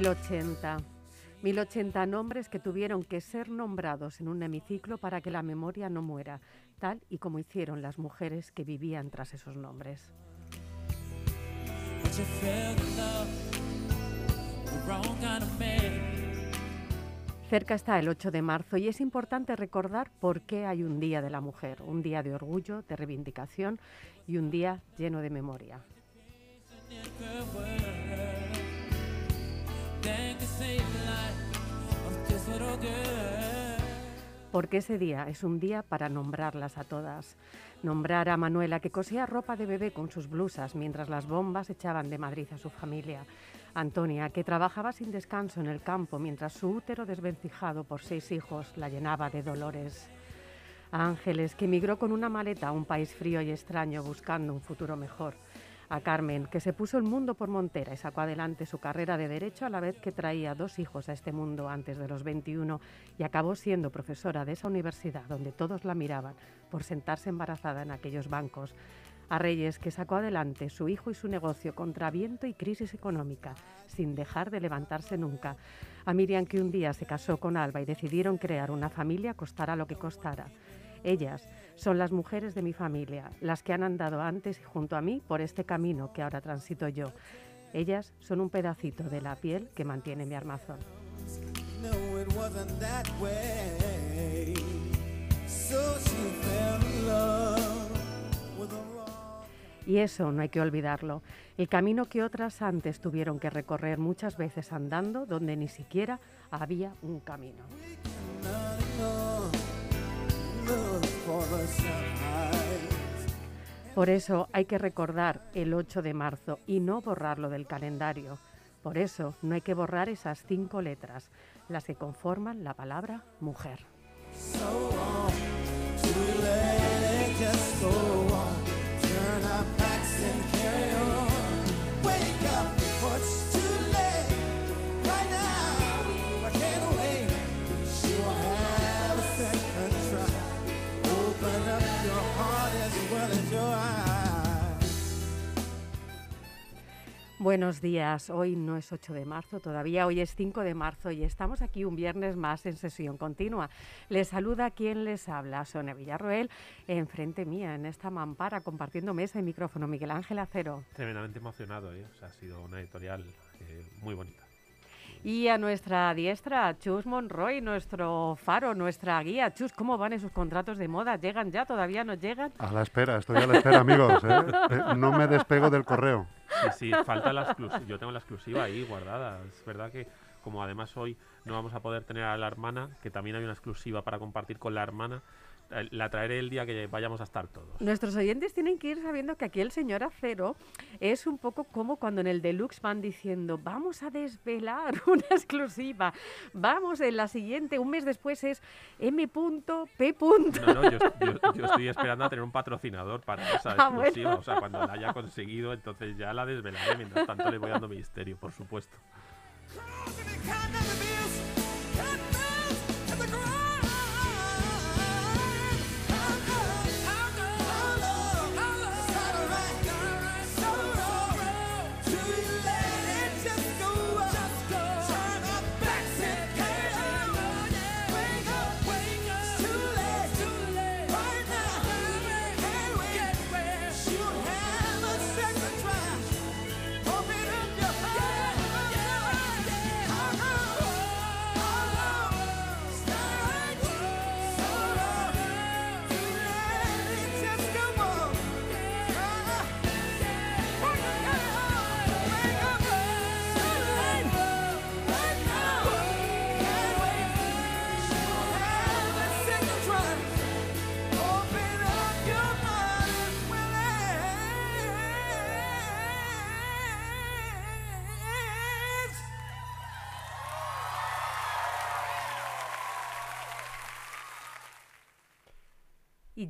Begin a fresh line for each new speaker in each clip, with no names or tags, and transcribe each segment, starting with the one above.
1080. 1080 nombres que tuvieron que ser nombrados en un hemiciclo para que la memoria no muera, tal y como hicieron las mujeres que vivían tras esos nombres. Cerca está el 8 de marzo y es importante recordar por qué hay un Día de la Mujer, un día de orgullo, de reivindicación y un día lleno de memoria. Porque ese día es un día para nombrarlas a todas. Nombrar a Manuela que cosía ropa de bebé con sus blusas mientras las bombas echaban de Madrid a su familia. Antonia, que trabajaba sin descanso en el campo mientras su útero desvencijado por seis hijos la llenaba de dolores. A Ángeles, que emigró con una maleta a un país frío y extraño buscando un futuro mejor. A Carmen, que se puso el mundo por montera y sacó adelante su carrera de Derecho a la vez que traía dos hijos a este mundo antes de los 21 y acabó siendo profesora de esa universidad donde todos la miraban por sentarse embarazada en aquellos bancos. A Reyes, que sacó adelante su hijo y su negocio contra viento y crisis económica, sin dejar de levantarse nunca. A Miriam, que un día se casó con Alba y decidieron crear una familia, costara lo que costara. Ellas son las mujeres de mi familia, las que han andado antes junto a mí por este camino que ahora transito yo. Ellas son un pedacito de la piel que mantiene mi armazón. Y eso no hay que olvidarlo. El camino que otras antes tuvieron que recorrer muchas veces andando donde ni siquiera había un camino. Por eso hay que recordar el 8 de marzo y no borrarlo del calendario. Por eso no hay que borrar esas cinco letras, las que conforman la palabra mujer. Buenos días, hoy no es 8 de marzo, todavía hoy es 5 de marzo y estamos aquí un viernes más en sesión continua. Les saluda quien les habla, Sonia Villarroel, enfrente mía en esta mampara compartiendo mesa y micrófono, Miguel Ángel Acero.
Tremendamente emocionado, ¿eh? Ha sido una editorial eh, muy bonita.
Y a nuestra diestra, Chus Monroy, nuestro faro, nuestra guía. Chus, ¿cómo van esos contratos de moda? ¿Llegan ya? ¿Todavía no llegan?
A la espera, estoy a la espera, amigos. ¿eh? Eh, no me despego del correo.
Sí, sí, falta la exclusiva. Yo tengo la exclusiva ahí guardada. Es verdad que, como además hoy no vamos a poder tener a la hermana, que también hay una exclusiva para compartir con la hermana, la traeré el día que vayamos a estar todos.
Nuestros oyentes tienen que ir sabiendo que aquí el señor Acero es un poco como cuando en el Deluxe van diciendo, vamos a desvelar una exclusiva, vamos en la siguiente, un mes después es M.P.
No, no, yo, yo- yo estoy esperando a tener un patrocinador para esa
Ah, bueno.
exclusiva. O sea, cuando la haya conseguido, entonces ya la desvelaré. Mientras tanto, le voy dando misterio, por supuesto.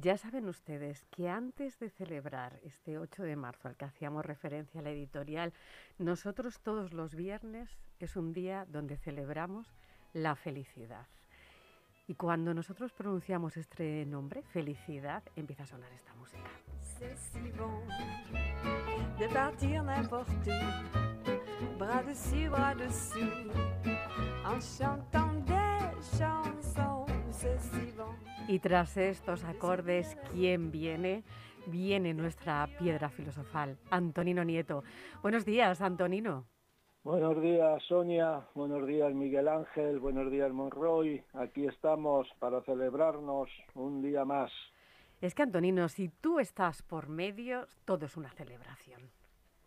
Ya saben ustedes que antes de celebrar este 8 de marzo al que hacíamos referencia a la editorial, nosotros todos los viernes es un día donde celebramos la felicidad. Y cuando nosotros pronunciamos este nombre, felicidad, empieza a sonar esta música.
Bras en.
Y tras estos acordes, ¿quién viene? Viene nuestra piedra filosofal, Antonino Nieto. Buenos días, Antonino.
Buenos días, Sonia. Buenos días, Miguel Ángel. Buenos días, Monroy. Aquí estamos para celebrarnos un día más.
Es que, Antonino, si tú estás por medio, todo es una celebración.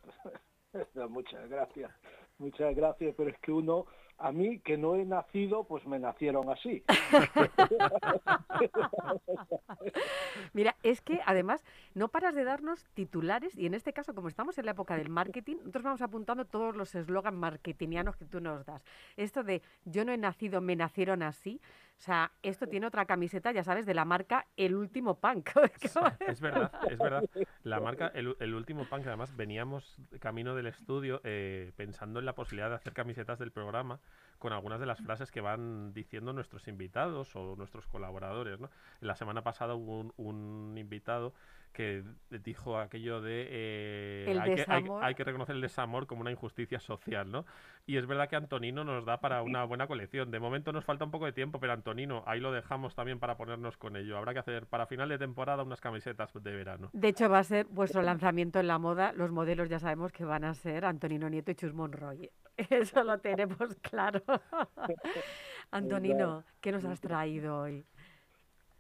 Muchas gracias. Muchas gracias, pero es que uno, a mí que no he nacido, pues me nacieron así.
Mira, es que además no paras de darnos titulares y en este caso, como estamos en la época del marketing, nosotros vamos apuntando todos los eslogans marketingianos que tú nos das. Esto de yo no he nacido, me nacieron así. O sea, esto tiene otra camiseta, ya sabes, de la marca El Último Punk.
Es verdad, es verdad. La marca El, el Último Punk, además veníamos camino del estudio eh, pensando en la posibilidad de hacer camisetas del programa con algunas de las frases que van diciendo nuestros invitados o nuestros colaboradores. ¿no? La semana pasada hubo un, un invitado que dijo aquello de eh,
El
hay, que, hay- hay que reconocer el desamor como una injusticia social, ¿no? Y es verdad que Antonino nos da para una buena colección. De momento nos falta un poco de tiempo, pero Antonino, ahí lo dejamos también para ponernos con ello. Habrá que hacer para final de temporada unas camisetas de verano.
De hecho, va a ser vuestro lanzamiento en la moda. Los modelos ya sabemos que van a ser Antonino Nieto y Chus Monroy. Eso lo tenemos claro. Antonino, ¿qué nos has traído hoy?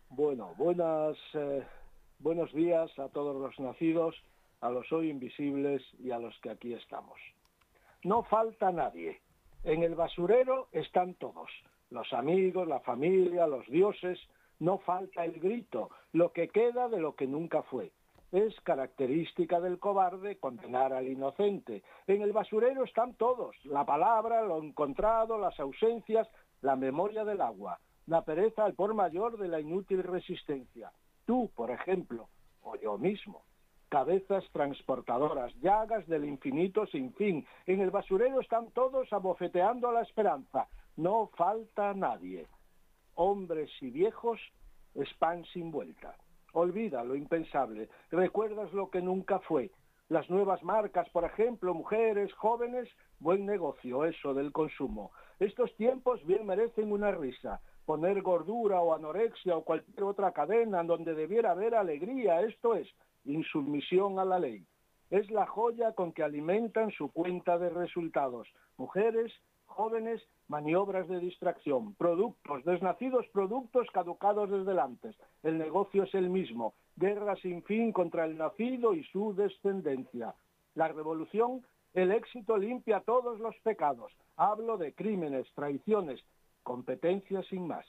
Bueno, buenas, eh, buenos días a todos los nacidos, a los hoy invisibles y a los que aquí estamos. No falta nadie. En el basurero están todos, los amigos, la familia, los dioses. No falta el grito, lo que queda de lo que nunca fue. Es característica del cobarde condenar al inocente. En el basurero están todos, la palabra, lo encontrado, las ausencias, la memoria del agua, la pereza al por mayor de la inútil resistencia. Tú, por ejemplo, o yo mismo. Cabezas transportadoras, llagas del infinito sin fin. En el basurero están todos abofeteando a la esperanza. No falta nadie. Hombres y viejos es pan sin vuelta. Olvida lo impensable. Recuerdas lo que nunca fue. Las nuevas marcas, por ejemplo, mujeres, jóvenes, buen negocio eso del consumo. Estos tiempos bien merecen una risa. Poner gordura o anorexia o cualquier otra cadena en donde debiera haber alegría, esto es, insumisión a la ley. Es la joya con que alimentan su cuenta de resultados. Mujeres, jóvenes, maniobras de distracción, productos, desnacidos productos caducados desde antes. El negocio es el mismo, guerra sin fin contra el nacido y su descendencia. La revolución, el éxito limpia todos los pecados. Hablo de crímenes, traiciones, competencia sin más.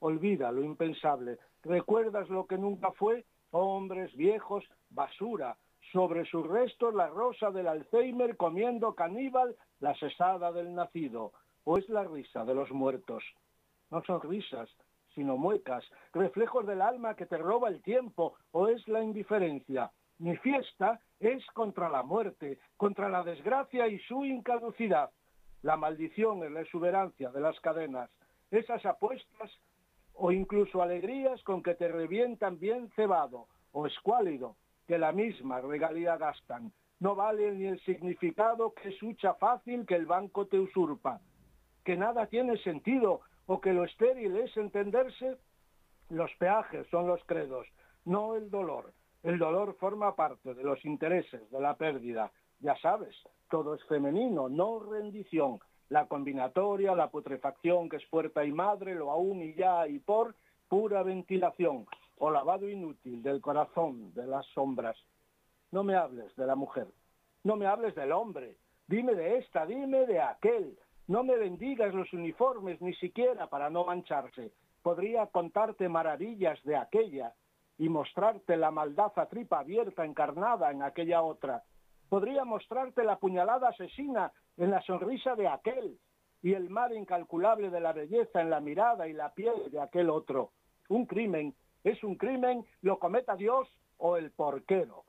Olvida lo impensable, recuerdas lo que nunca fue, hombres viejos, basura, sobre sus restos la rosa del Alzheimer comiendo caníbal la cesada del nacido, o es la risa de los muertos. No son risas, sino muecas, reflejos del alma que te roba el tiempo, o es la indiferencia. Mi fiesta es contra la muerte, contra la desgracia y su incaducidad. La maldición es la exuberancia de las cadenas, esas apuestas o incluso alegrías con que te revientan bien cebado o escuálido, que la misma regalía gastan. No vale ni el significado que es fácil que el banco te usurpa. Que nada tiene sentido o que lo estéril es entenderse, los peajes son los credos, no el dolor. El dolor forma parte de los intereses de la pérdida. Ya sabes, todo es femenino, no rendición. La combinatoria, la putrefacción que es puerta y madre, lo aún y ya y por, pura ventilación o lavado inútil del corazón, de las sombras. No me hables de la mujer, no me hables del hombre, dime de esta, dime de aquel. No me bendigas los uniformes ni siquiera para no mancharse. Podría contarte maravillas de aquella y mostrarte la maldad a tripa abierta encarnada en aquella otra. Podría mostrarte la puñalada asesina en la sonrisa de aquel y el mar incalculable de la belleza en la mirada y la piel de aquel otro. Un crimen es un crimen, lo cometa Dios o el porquero.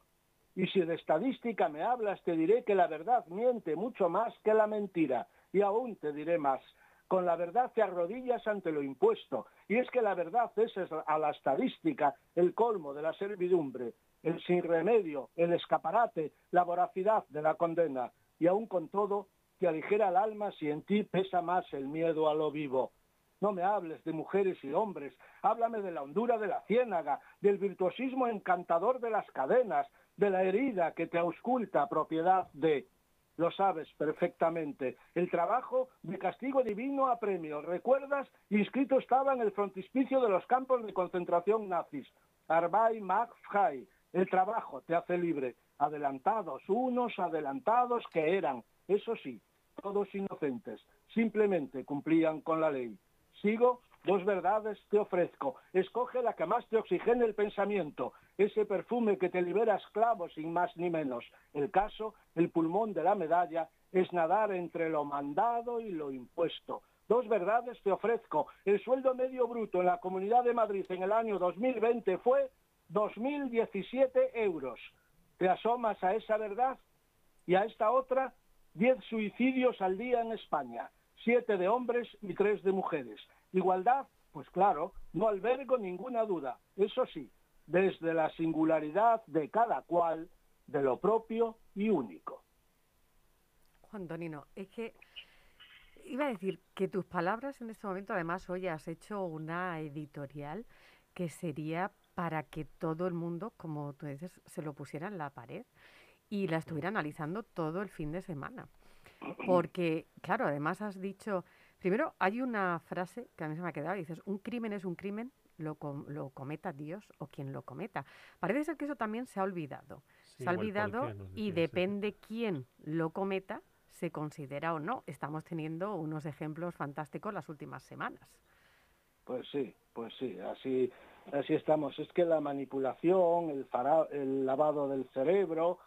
Y si de estadística me hablas, te diré que la verdad miente mucho más que la mentira. Y aún te diré más. Con la verdad te arrodillas ante lo impuesto. Y es que la verdad es a la estadística el colmo de la servidumbre, el sin remedio, el escaparate, la voracidad de la condena. Y aún con todo, te aligera el alma si en ti pesa más el miedo a lo vivo. No me hables de mujeres y hombres, háblame de la hondura de la ciénaga, del virtuosismo encantador de las cadenas, de la herida que te ausculta propiedad de. Lo sabes perfectamente. El trabajo de castigo divino a premio. ¿Recuerdas? Inscrito estaba en el frontispicio de los campos de concentración nazis. Arbay Magfrei. El trabajo te hace libre. Adelantados, unos adelantados que eran, eso sí, todos inocentes. Simplemente cumplían con la ley. Sigo, dos verdades te ofrezco. Escoge la que más te oxigene el pensamiento, ese perfume que te libera esclavos sin más ni menos. El caso, el pulmón de la medalla, es nadar entre lo mandado y lo impuesto. Dos verdades te ofrezco. El sueldo medio bruto en la Comunidad de Madrid en el año 2020 fue 2.017 euros. ¿Te asomas a esa verdad? Y a esta otra, 10 suicidios al día en España siete de hombres y tres de mujeres. Igualdad, pues claro, no albergo ninguna duda. Eso sí, desde la singularidad de cada cual, de lo propio y único.
Juan Tonino, es que iba a decir que tus palabras en este momento, además, hoy has hecho una editorial que sería para que todo el mundo, como tú dices, se lo pusiera en la pared y la estuviera analizando todo el fin de semana. Porque, claro, además has dicho, primero hay una frase que a mí se me ha quedado, dices, un crimen es un crimen, lo, lo cometa Dios o quien lo cometa. Parece ser que eso también se ha olvidado. se ha olvidado y depende quién lo cometa, se considera o no. Estamos teniendo unos ejemplos fantásticos las últimas semanas.
Pues sí, pues sí, así, así estamos. Es que la manipulación, el, el lavado del cerebro,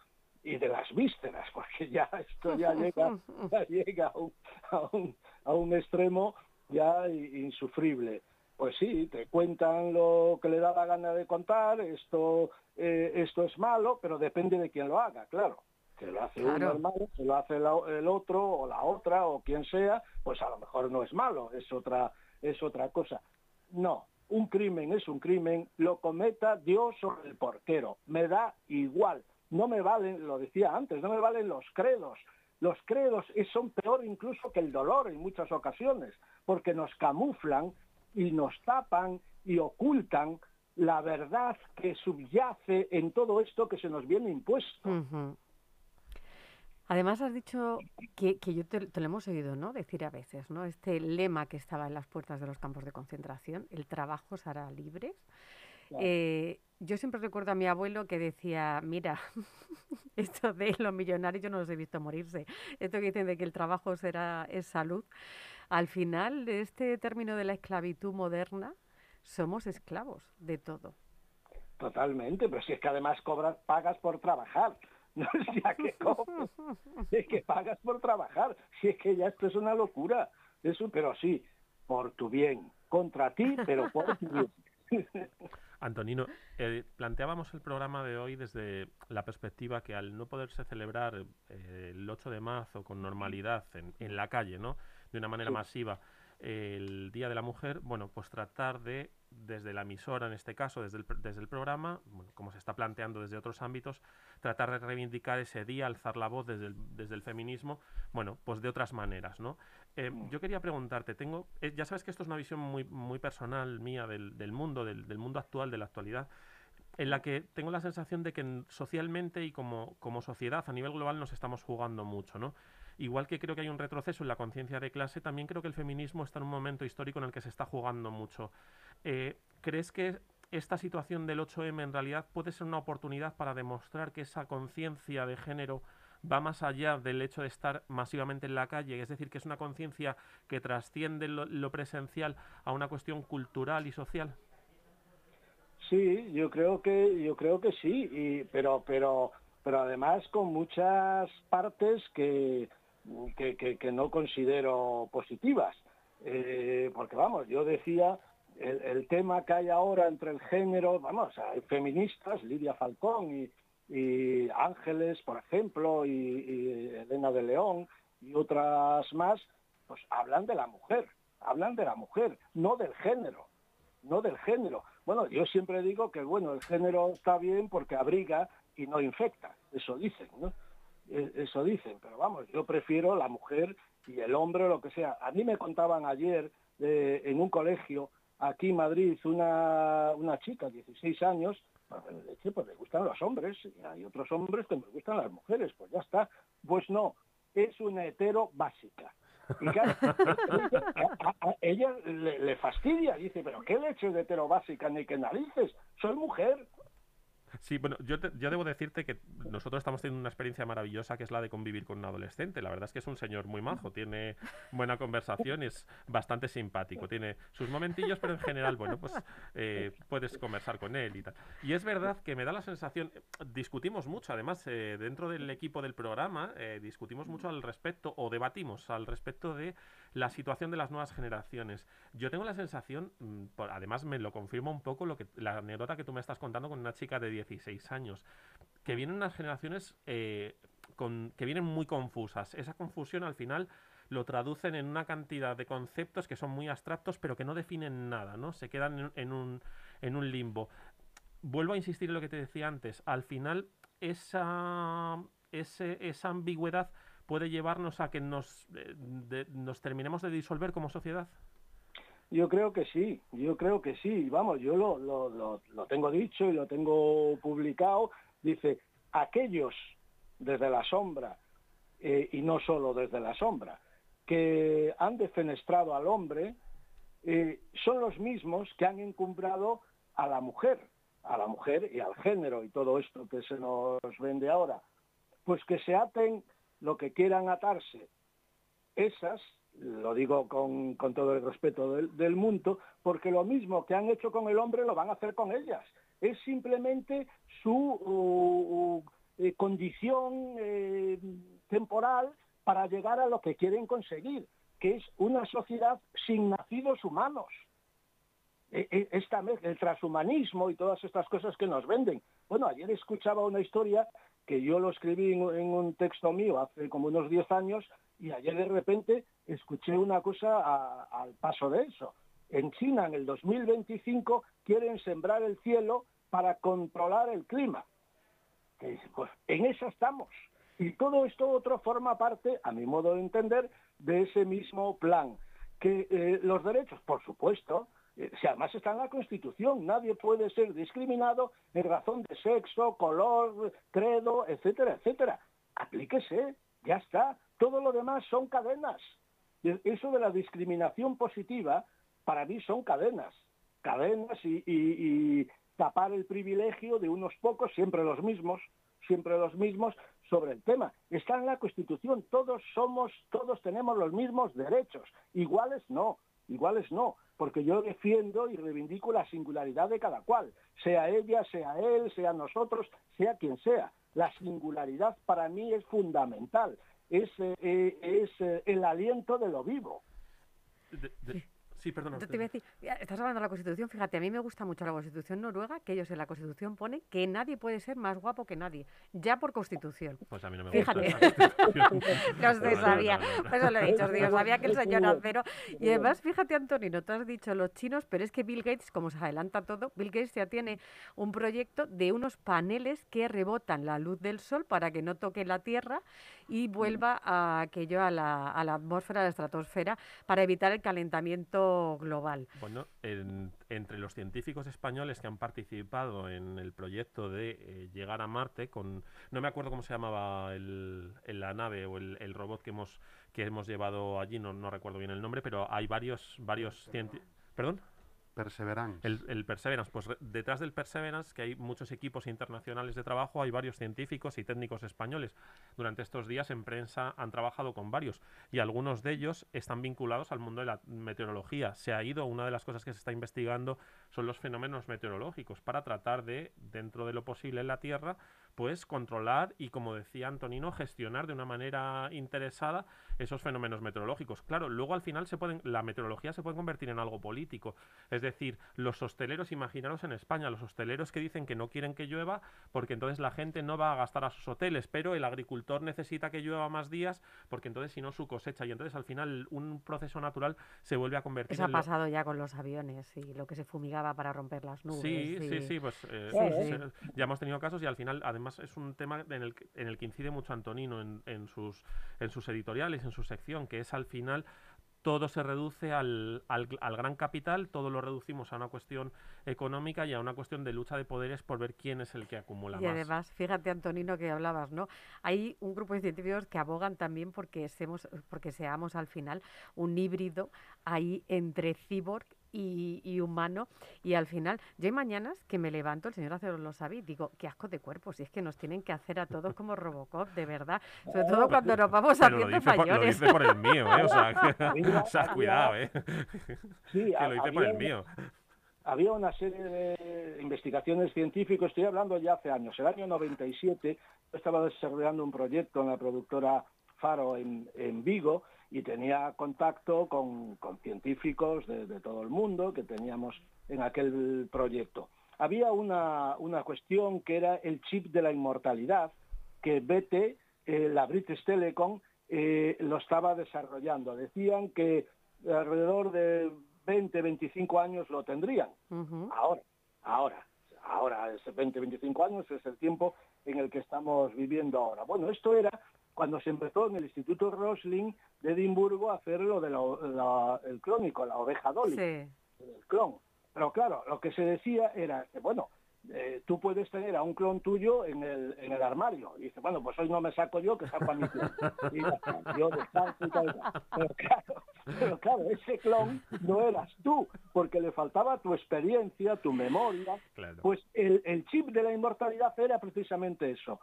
y de las vísceras, porque ya esto ya llega, llega a, un, a, un, a un extremo ya insufrible. Pues sí, te cuentan lo que le da la gana de contar, esto, eh, esto es malo, pero depende de quién lo haga, claro. Que lo hace uno es malo, que lo hace el otro o la otra o quien sea, pues a lo mejor no es malo, es otra, es otra cosa. No, un crimen es un crimen, lo cometa Dios o el porquero, me da igual no me valen, lo decía antes, no me valen los credos. Los credos son peor incluso que el dolor en muchas ocasiones, porque nos camuflan y nos tapan y ocultan la verdad que subyace en todo esto que se nos viene impuesto.
Además has dicho que, que yo te, lo hemos oído ¿no? decir a veces, ¿no? este lema que estaba en las puertas de los campos de concentración, el trabajo se hará libre. Eh, yo siempre recuerdo a mi abuelo que decía, mira, esto de los millonarios yo no los he visto morirse. Esto que dicen de que el trabajo será es salud. Al final de este término de la esclavitud moderna, somos esclavos de todo.
Totalmente, pero si es que además cobras, pagas por trabajar. No es ya que cobras, es que pagas por trabajar. Si es que ya esto es una locura. Eso, pero sí, por tu bien, contra ti, pero por tu bien.
Antonino, eh, planteábamos el programa de hoy desde la perspectiva que al no poderse celebrar eh, el 8 de marzo con normalidad en, la calle, ¿no? De una manera masiva, el Día de la Mujer, bueno, pues tratar de, desde la emisora en este caso, desde el, desde el programa, como se está planteando desde otros ámbitos, tratar de reivindicar ese día, alzar la voz desde el, desde el feminismo, bueno, pues de otras maneras, ¿no? Eh, mm. yo quería preguntarte, tengo, eh, ya sabes que esto es una visión muy, muy personal mía del, del mundo, del, del, mundo actual, de la actualidad, en la que tengo la sensación de que socialmente y como, como sociedad a nivel global nos estamos jugando mucho, ¿no? Igual que creo que hay un retroceso en la conciencia de clase, también creo que el feminismo está en un momento histórico en el que se está jugando mucho. Eh, ¿Crees que esta situación del 8M en realidad puede ser una oportunidad para demostrar que esa conciencia de género va más allá del hecho de estar masivamente en la calle, es decir, que es una conciencia que trasciende lo, presencial a una cuestión cultural y social.
Sí, yo creo que yo creo que sí, pero pero pero además con muchas partes que que, que, no considero positivas, eh, porque vamos, yo decía el, el tema que hay ahora entre el género, vamos, hay feministas, Lidia Falcón y, Ángeles, por ejemplo, y, y Elena de León y otras más, pues hablan de la mujer, hablan de la mujer, no del género, no del género. Bueno, yo siempre digo que bueno, el género está bien porque abriga y no infecta, eso dicen, ¿no? E- Eso dicen, pero vamos, yo prefiero la mujer y el hombre o lo que sea. A mí me contaban ayer eh, en un colegio aquí en Madrid una, una chica, 16 años, pues, pues le gustan los hombres y hay otros hombres que me gustan las mujeres, pues ya está. Pues no, es una hetero básica. Y ella le, le fastidia, dice, pero qué leche de hetero básica ni qué narices, soy mujer.
Sí, bueno, yo, te- yo debo decirte que nosotros estamos teniendo una experiencia maravillosa que es la de convivir con un adolescente. La verdad es que es un señor muy majo, tiene buena conversación, es bastante simpático, tiene sus momentillos, pero en general, bueno, pues eh, puedes conversar con él y tal. Y es verdad que me da la sensación, discutimos mucho, además, eh, dentro del equipo del programa, eh, discutimos mucho al respecto, o debatimos al respecto de la situación de las nuevas generaciones. Yo tengo la sensación, mm, además me lo confirma un poco lo que la anécdota que tú me estás contando con una chica de 16 años, que vienen unas generaciones eh, que vienen muy confusas. Esa confusión al final lo traducen en una cantidad de conceptos que son muy abstractos, pero que no definen nada, ¿no? Se quedan en, un, en un limbo. Vuelvo a insistir en lo que te decía antes. Al final, esa, esa ambigüedad puede llevarnos a que nos, eh, nos terminemos de disolver como sociedad.
Yo creo que sí, yo creo que sí. Vamos, yo lo, lo, lo, tengo dicho y lo tengo publicado. Dice, aquellos desde la sombra, eh, y no solo desde la sombra, que han defenestrado al hombre, eh, son los mismos que han encumbrado a la mujer, a la mujer y al género y todo esto que se nos vende ahora. Pues que se aten lo que quieran atarse esas, lo digo con, con todo el respeto del, mundo, porque lo mismo que han hecho con el hombre lo van a hacer con ellas. Es simplemente su uh, uh, eh, condición eh, temporal para llegar a lo que quieren conseguir, que es una sociedad sin nacidos humanos. E- e- Esta, el transhumanismo y todas estas cosas que nos venden. Bueno, ayer escuchaba una historia que yo lo escribí en un texto mío hace como unos 10 años y ayer de repente escuché una cosa al paso de eso. En China, en el 2025, quieren sembrar el cielo para controlar el clima. Pues en eso estamos. Y todo esto otro forma parte, a mi modo de entender, de ese mismo plan. Que eh, los derechos, por supuesto, eh, si además está en la Constitución, nadie puede ser discriminado en razón de sexo, color, credo, etcétera, etcétera. Aplíquese, ya está. Todo lo demás son cadenas. Eso de la discriminación positiva, para mí son cadenas. Cadenas y- y tapar el privilegio de unos pocos, siempre los mismos, siempre los mismos, sobre el tema. Está en la Constitución, todos somos, todos tenemos los mismos derechos. Iguales no, iguales no, porque yo defiendo y reivindico la singularidad de cada cual, sea ella, sea él, sea nosotros, sea quien sea. La singularidad para mí es fundamental, es, eh, es el aliento de lo vivo.
Sí, perdona.
Yo te iba a decir, ya, estás hablando de la Constitución, fíjate, a mí me gusta mucho la Constitución noruega, que ellos en la Constitución ponen que nadie puede ser más guapo que nadie, ya por Constitución.
Pues a mí no me
Fíjate.
gusta. constitución.
No sé,
No, no,
sabía.
no, no.
Por eso lo he dicho, digo, sabía que el señor Acero. Y además, fíjate, Antonino, tú has dicho los chinos, pero es que Bill Gates, como se adelanta todo, Bill Gates ya tiene un proyecto de unos paneles que rebotan la luz del sol para que no toque la Tierra y vuelva a aquello a la, a la atmósfera, a la estratosfera, para evitar el calentamiento global.
Bueno, en- entre los científicos españoles que han participado en el proyecto de eh, llegar a Marte, con no me acuerdo cómo se llamaba el, el- la nave o el, el robot que hemos que hemos llevado allí, no, no recuerdo bien el nombre, pero hay varios varios científicos. ¿Perdón?
Perseverance.
El, el Perseverance, pues detrás del Perseverance, que hay muchos equipos internacionales de trabajo, hay varios científicos y técnicos españoles. Durante estos días en prensa han trabajado con varios y algunos de ellos están vinculados al mundo de la meteorología. Se ha ido, una de las cosas que se está investigando son los fenómenos meteorológicos para tratar de, dentro de lo posible en la Tierra, pues controlar y, como decía Antonino, gestionar de una manera interesada esos fenómenos meteorológicos. Claro, luego al final se pueden, la meteorología se puede convertir en algo político. Es decir, los hosteleros, imaginaros en España, los hosteleros que dicen que no quieren que llueva porque entonces la gente no va a gastar a sus hoteles, pero el agricultor necesita que llueva más días porque entonces si no su cosecha y entonces al final un proceso natural se vuelve a convertir
Eso ha
en lo-
pasado ya con los aviones y lo que se fumigaba para romper las nubes.
Sí, sí,
y-
sí, pues eh,
Sí,
se-
sí.
ya hemos tenido casos y al final además es un tema en el, en el que incide mucho Antonino en, en sus, en sus editoriales, en su sección, que es al final todo se reduce al, al, al gran capital, todo lo reducimos a una cuestión económica y a una cuestión de lucha de poderes por ver quién es el que acumula
Y
más.
además, fíjate, Antonino, que hablabas, ¿no? Hay un grupo de científicos que abogan también porque, seamos, porque seamos al final un híbrido ahí entre cyborg y, y humano. Y al final, yo hay mañanas que me levanto, el señor Acero lo sabe, y digo, qué asco de cuerpo, si es que nos tienen que hacer a todos como Robocop, de verdad. Sobre todo cuando nos vamos
Pero lo
haciendo
dice, por, lo dice por el mío, ¿eh? O sea, que- o sea,
había-
cuidado, ¿eh?
Sí,
que lo dice por el mío.
había una serie de investigaciones científicas, estoy hablando ya hace años, el año 97 yo estaba desarrollando un proyecto en la productora Faro en, en Vigo y tenía contacto con, con científicos de, de todo el mundo que teníamos en aquel proyecto. Había una, una cuestión que era el chip de la inmortalidad que BT, eh, la British Telecom, eh, lo estaba desarrollando. Decían que alrededor de 20, 25 años lo tendrían. Ahora, ahora, ahora, ese 20, 25 años es el tiempo en el que estamos viviendo ahora. Bueno, esto era cuando se empezó en el Instituto Rosling de Edimburgo a hacer lo del el crónico, la oveja Dolly
Sí.
el clon. Pero claro, lo que se decía era que, bueno, eh, tú puedes tener a un clon tuyo en el, en el armario. Y dice, bueno, pues hoy no me saco yo, que saco a mi clon. Y está, yo descanso y tal. y tal. Pero claro, pero claro, ese clon no eras tú, porque le faltaba tu experiencia, tu memoria.
Claro.
Pues el, el chip de la inmortalidad era precisamente eso.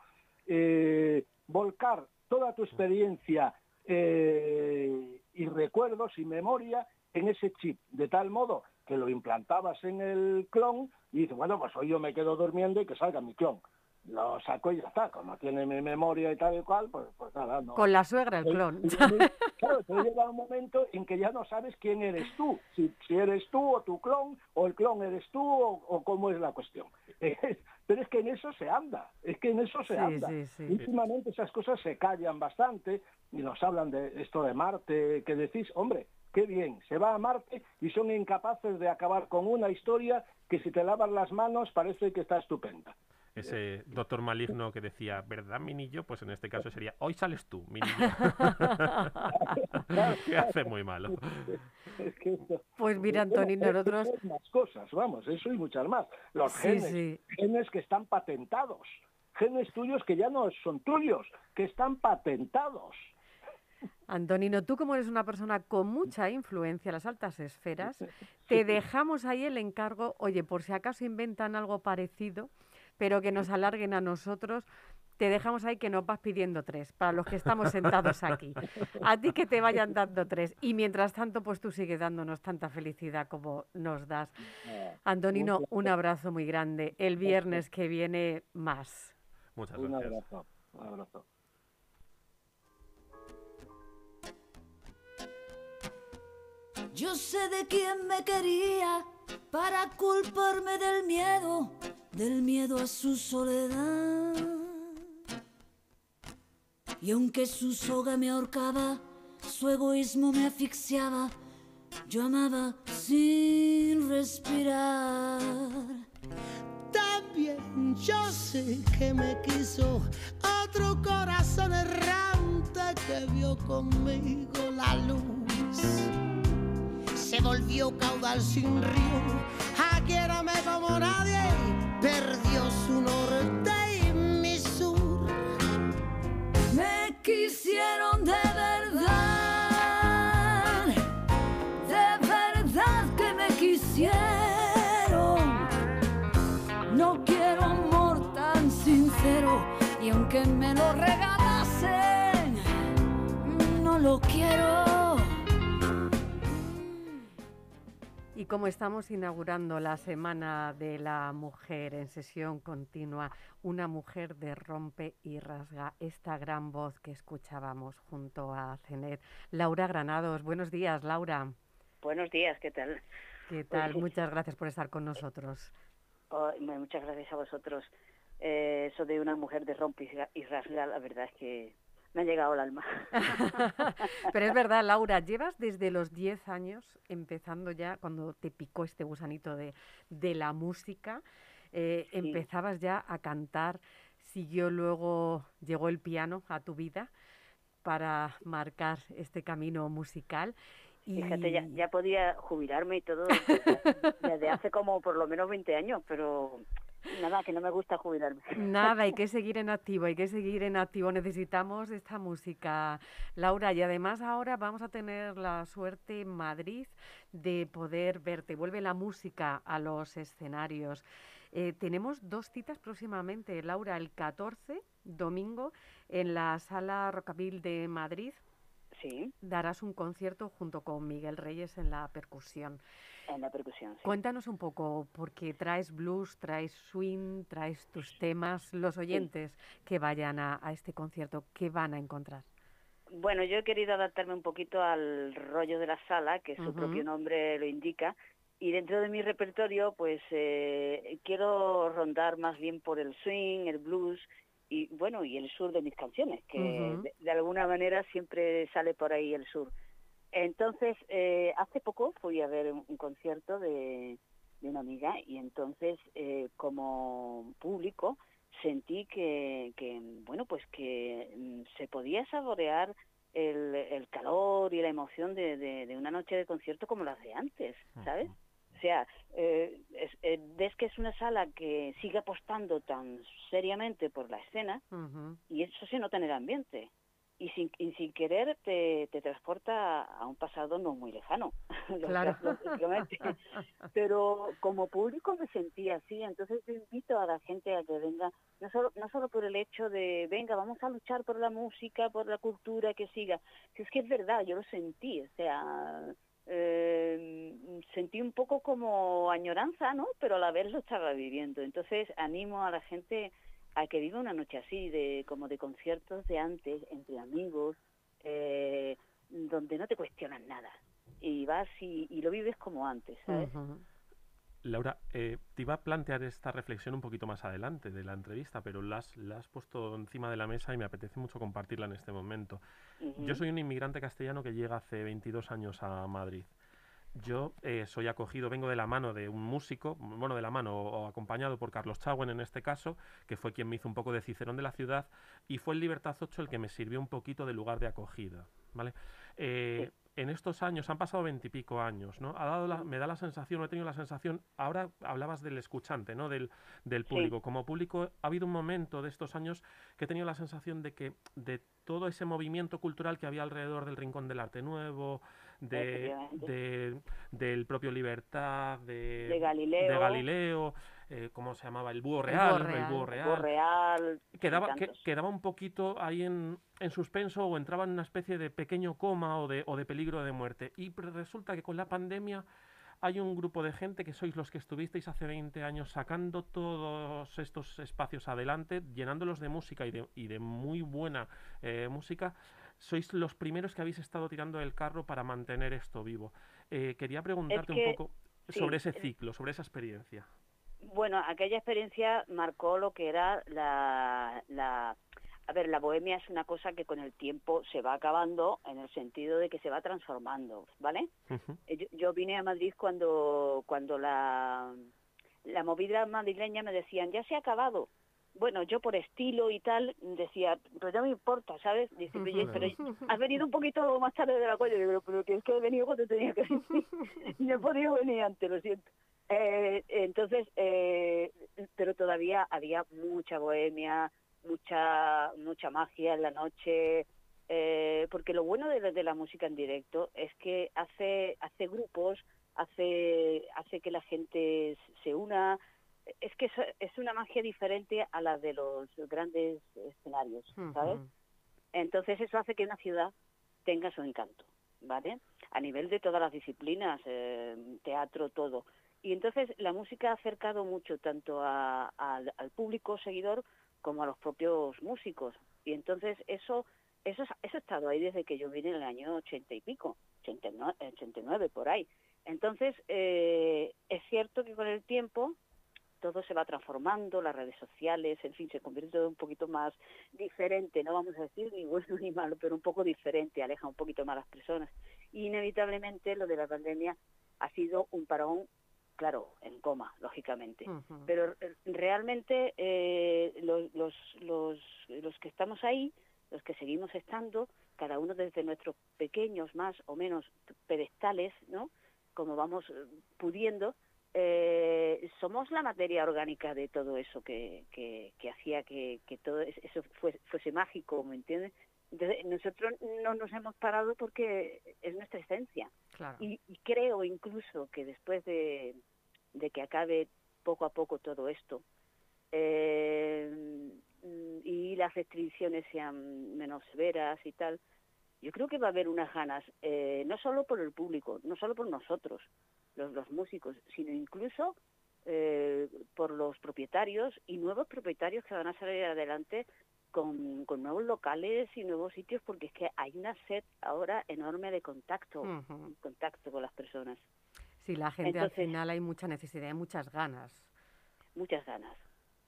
Eh, volcar toda tu experiencia eh, y recuerdos y memoria en ese chip, de tal modo que lo implantabas en el clon y dices, bueno, pues hoy yo me quedo durmiendo y que salga mi clon. Lo saco y ya está, como tiene mi memoria y tal y cual, pues, pues nada, no.
Con la suegra, el clon.
Claro, te llega un momento en que ya no sabes quién eres tú, si, si eres tú o tu clon, o el clon eres tú, o, o cómo es la cuestión. Pero es que en eso se anda, es que en eso se
Sí,
anda.
sí, sí.
Últimamente esas cosas se callan bastante y nos hablan de esto de Marte, que decís, hombre, qué bien, se va a Marte y son incapaces de acabar con una historia que si te lavas las manos parece que está estupenda.
Ese doctor maligno que decía, ¿verdad, mi niño? Pues en este caso sería, hoy sales tú, mi niño. que hace muy malo.
Es que esto-
Pues mira,
es-
nosotros...
más cosas, vamos, eso y muchas más. Los
Sí,
genes,
sí.
genes que están patentados, genes tuyos que ya no son tuyos, que están patentados.
Antonino, tú como eres una persona con mucha influencia en las altas esferas, te dejamos ahí el encargo, oye, por si acaso inventan algo parecido, pero que nos alarguen a nosotros, te dejamos ahí que nos vas pidiendo tres, para los que estamos sentados aquí. A ti que te vayan dando tres. Y mientras tanto, pues tú sigues dándonos tanta felicidad como nos das. Antonino, un abrazo muy grande. El viernes que viene, más.
Muchas
Un
gracias.
abrazo, un abrazo.
Yo sé de quién me quería para culparme del miedo, del miedo a su soledad. Y aunque su soga me ahorcaba, su egoísmo me asfixiaba, yo amaba sin respirar.
También yo sé que me quiso otro corazón errante que vio conmigo la luz. Se volvió caudal sin río, aquierame como nadie, perdió su norte y mi sur.
Me quisieron de verdad, de verdad que me quisieron. No quiero amor tan sincero y aunque me lo regalasen, no lo quiero.
Y como estamos inaugurando la Semana de la Mujer en sesión continua, una mujer de rompe y rasga esta gran voz que escuchábamos junto a Cenet. Laura Granados, buenos días, Laura.
Buenos días, ¿qué tal?
¿Qué tal? Muchas gracias por estar con nosotros.
Oh, bueno, muchas gracias a vosotros. Eh, eso de una mujer de rompe y rasga, la verdad es que me ha llegado al alma.
Pero es verdad, Laura, llevas desde los 10 años empezando ya, cuando te picó este gusanito de, de la música, eh, empezabas ya a cantar, siguió luego, llegó el piano a tu vida para marcar este camino musical. Y...
Fíjate, ya, ya podía jubilarme y todo desde hace como por lo menos 20 años, pero nada, que no me gusta jubilarme.
Nada, hay que seguir en activo, hay que seguir en activo. Necesitamos esta música, Laura. Y además ahora vamos a tener la suerte en Madrid de poder verte. Vuelve la música a los escenarios. Eh, tenemos dos citas próximamente, Laura, el 14, domingo, en la Sala Rocaville de Madrid.
Sí.
Darás un concierto junto con Miguel Reyes en la percusión.
En la percusión. Sí.
Cuéntanos un poco, porque traes blues, traes swing, traes tus temas, los oyentes que vayan a, a, este concierto, ¿qué van a encontrar?
Bueno, yo he querido adaptarme un poquito al rollo de la sala, que su uh -huh. propio nombre lo indica, y dentro de mi repertorio, pues eh, quiero rondar más bien por el swing, el blues y bueno, y el sur de mis canciones, que uh -huh. de, de, alguna manera siempre sale por ahí el sur. Entonces, eh, hace poco fui a ver un, un concierto de, de, una amiga y entonces, eh, como público, sentí que, que, bueno, pues que mm, se podía saborear el, el, calor y la emoción de, de, de, una noche de concierto como las de antes, ¿sabes? Uh -huh. O sea, eh, es, eh, ves que es una sala que sigue apostando tan seriamente por la escena uh -huh. y eso se nota en el ambiente. Y sin, y sin querer te, te transporta a un pasado no muy lejano,
claro.
pero como público me sentía así, entonces yo invito a la gente a que venga, no solo, no solo por el hecho de, venga, vamos a luchar por la música, por la cultura, que siga, si es que es verdad, yo lo sentí, o sea, eh, sentí un poco como añoranza, ¿no? Pero a la vez lo estaba viviendo. Entonces animo a la gente a que viva una noche así, de como de conciertos de antes, entre amigos, eh, donde no te cuestionan nada. Y vas y, y lo vives como antes, ¿sabes? Uh -huh.
Laura, eh, te iba a plantear esta reflexión un poquito más adelante de la entrevista, pero la has, la has puesto encima de la mesa y me apetece mucho compartirla en este momento. Uh -huh. Yo soy un inmigrante castellano que llega hace 22 años a Madrid. Yo eh, soy acogido, vengo de la mano de un músico, bueno, de la mano o, o acompañado por Carlos Chauen en este caso, que fue quien me hizo un poco de cicerón de la ciudad, y fue el Libertad 8 el que me sirvió un poquito de lugar de acogida, ¿vale? Eh, sí en estos años, han pasado veintipico años, ¿no? Ha dado la, me da la sensación, he tenido la sensación, ahora hablabas del escuchante, ¿no? Del, del público. Sí. Como público, ha habido un momento de estos años que he tenido la sensación de que de todo ese movimiento cultural que había alrededor del Rincón del Arte Nuevo, de, de del propio Libertad, de,
de Galileo,
de Galileo eh, ¿cómo se llamaba? El Búho Real.
El Búho Real.
El Búho Real.
Búho Real
quedaba, que, quedaba un poquito ahí en, en, suspenso o entraba en una especie de pequeño coma o de, o de peligro de muerte. Y resulta que con la pandemia hay un grupo de gente que sois los que estuvisteis hace 20 años sacando todos estos espacios adelante, llenándolos de música y de, y de muy buena eh, música. Sois los primeros que habéis estado tirando el carro para mantener esto vivo. Eh, quería preguntarte
es que,
un poco
sí,
sobre ese ciclo, sobre esa experiencia.
Bueno, aquella experiencia marcó lo que era la, la a ver, la bohemia es una cosa que con el tiempo se va acabando en el sentido de que se va transformando, ¿vale? Uh -huh. yo, yo, vine a Madrid cuando cuando la, la movida madrileña me decían, ya se ha acabado. Bueno, yo por estilo y tal decía, pero no me importa, ¿sabes? Dice, pero has venido un poquito más tarde de la cuella. Digo, pero que es que he venido cuando tenía que venir. no he podido venir antes, lo siento. Eh, entonces, eh, pero todavía había mucha bohemia, mucha mucha magia en la noche eh, porque lo bueno de, de, la música en directo es que hace hace grupos hace hace que la gente se una es que es, una magia diferente a la de los grandes escenarios sabes uh -huh. entonces eso hace que una ciudad tenga su encanto ¿vale? A nivel de todas las disciplinas, eh, teatro, todo. Y entonces la música ha acercado mucho tanto a- al- al público seguidor como a los propios músicos. Y entonces eso, eso, eso ha estado ahí desde que yo vine en el año ochenta y pico, 89, 89 por ahí. Entonces, eh, es cierto que con el tiempo todo se va transformando, las redes sociales, en fin, se convierte todo un poquito más diferente, no vamos a decir ni bueno ni malo, pero un poco diferente, aleja un poquito más a las personas. Inevitablemente lo de la pandemia ha sido un parón, claro, en coma, lógicamente. Pero eh, realmente eh, los, los, los, los que estamos ahí, los que seguimos estando, cada uno desde nuestros pequeños más o menos pedestales, ¿no? Como vamos eh, pudiendo, eh, somos la materia orgánica de todo eso que, que, que hacía que, que todo es- eso fuese, fuese mágico, ¿me entiendes? Entonces, nosotros no nos hemos parado porque es nuestra esencia.
Claro.
Y, y creo incluso que después de, de que acabe poco a poco todo esto eh, y las restricciones sean menos severas y tal, yo creo que va a haber unas ganas, eh, no solo por el público, no solo por nosotros, los, los músicos, sino incluso eh, por los propietarios y nuevos propietarios que van a salir adelante con, con nuevos locales y nuevos sitios, porque es que hay una sed ahora enorme de contacto, contacto con las personas,
Sí, la gente
Entonces-
al final hay mucha necesidad, hay muchas ganas.
muchas ganas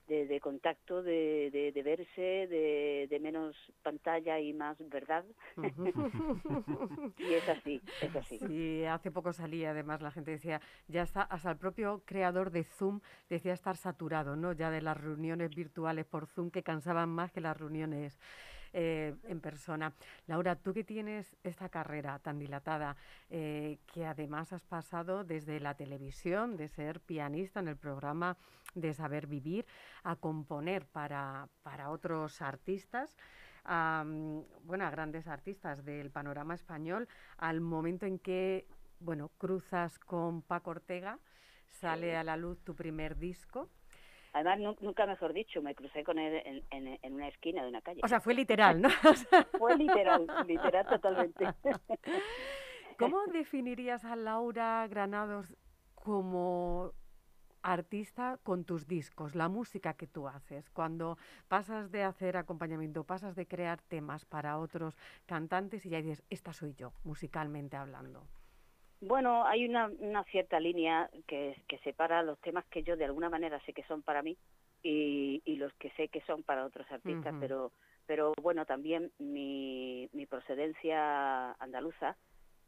de, de contacto, de, de, de verse, de, de menos pantalla y más verdad. y es así, es así.
Sí, hace poco salía, además la gente decía, ya está, hasta el propio creador de Zoom decía estar saturado, ¿no? Ya de las reuniones virtuales por Zoom que cansaban más que las reuniones eh, en persona. Laura, tú que tienes esta carrera tan dilatada, eh, que además has pasado desde la televisión, de ser pianista en el programa de Saber Vivir, a componer para, para otros artistas, a, mm, bueno, a grandes artistas del panorama español, al momento en que, bueno, cruzas con Paco Ortega, sale a la luz tu primer disco.
Además, nu- nunca mejor dicho, me crucé con él en, en, en una esquina de una calle.
O sea, fue literal, ¿no?
Fue literal, literal totalmente.
¿Cómo definirías a Laura Granados como artista con tus discos, la música que tú haces? Cuando pasas de hacer acompañamiento, pasas de crear temas para otros cantantes y ya dices, esta soy yo, musicalmente hablando.
Bueno, hay una, una cierta línea que, que separa los temas que yo de alguna manera sé que son para mí y, y los que sé que son para otros artistas, pero pero bueno, también mi, mi procedencia andaluza,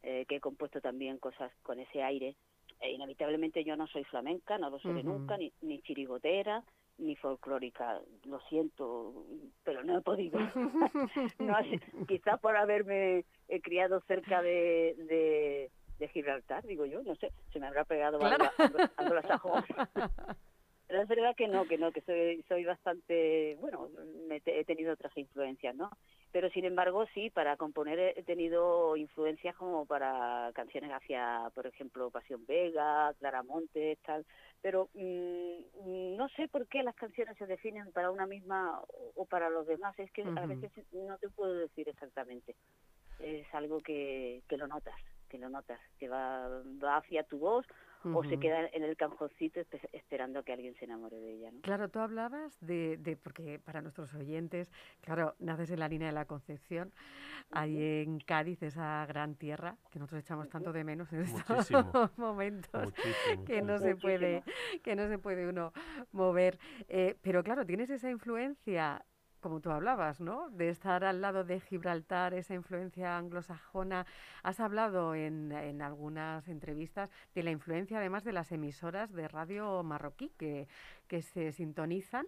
eh, que he compuesto también cosas con ese aire, eh, inevitablemente yo no soy flamenca, no lo seré
Ujú.
nunca, ni, ni chirigotera, ni folclórica, lo siento, pero no he podido. no quizás por haberme eh, criado cerca de, de, de Gibraltar, digo yo, no sé, se me habrá pegado algo, algo- algo la sajón. Pero es verdad que no, que no, que soy, soy bastante, bueno, me te- he tenido otras influencias, ¿no? Pero sin embargo, sí, para componer he tenido influencias como para canciones hacia, por ejemplo, Pasión Vega, Clara Montes, tal. Pero mm, no sé por qué las canciones se definen para una misma o, para los demás. Es que a veces no te puedo decir exactamente. Es algo que, que lo notas, que lo notas, que va, va hacia tu voz o se queda en el canjoncito espe- esperando a que alguien se enamore de ella, ¿no?
Claro, tú hablabas de, de- porque para nuestros oyentes, claro, naces en la línea de la Concepción, ahí en Cádiz, esa gran tierra que nosotros echamos tanto de menos en estos
Muchísimo.
momentos,
Muchísimo,
que no se puede, que no se puede uno mover. Eh, pero claro, tienes esa influencia, como tú hablabas, ¿no? De estar al lado de Gibraltar, esa influencia anglosajona. Has hablado en, en algunas entrevistas de la influencia, además de las emisoras de radio marroquí que, que se sintonizan.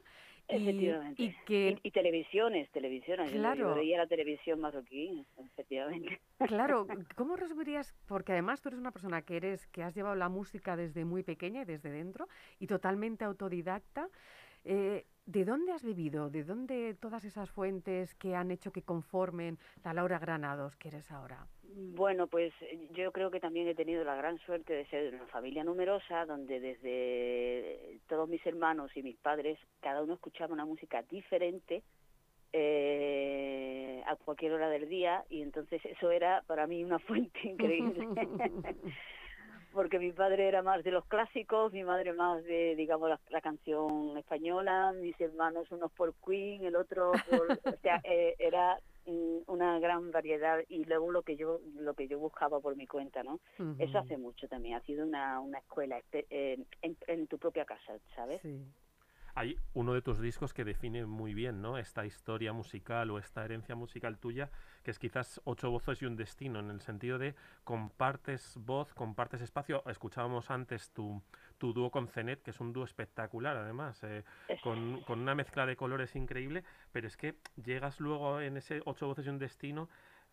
y-
Efectivamente.
Y, que
Y, y televisiones, televisiones. Yo- Yo,
Claro.
veía la televisión marroquí, efectivamente.
Claro, ¿cómo resumirías? Porque además tú eres una persona que eres, que has llevado la música desde muy pequeña y desde dentro y totalmente autodidacta. Eh, ¿De dónde has vivido? ¿De dónde todas esas fuentes que han hecho que conformen la Laura Granados que eres ahora?
Bueno, pues yo creo que también he tenido la gran suerte de ser de una familia numerosa, donde desde todos mis hermanos y mis padres, cada uno escuchaba una música diferente eh, a cualquier hora del día y entonces eso era para mí una fuente increíble. porque mi padre era más de los clásicos, mi madre más de, digamos, la, la canción española, mis hermanos unos por Queen, el otro por... o sea, eh, era mm, una gran variedad y luego lo que yo lo que yo buscaba por mi cuenta, ¿no? Eso hace mucho también, ha sido una, una escuela eh, en, en tu propia casa, ¿sabes?
Sí.
Hay uno de tus discos que define muy bien, ¿no? Esta historia musical o esta herencia musical tuya, que es quizás ocho voces y un destino, en el sentido de compartes voz, compartes espacio. Escuchábamos antes tu, tu dúo con Zenet, que es un dúo espectacular, además, eh, con, con una mezcla de colores increíble, pero es que llegas luego en ese ocho voces y un destino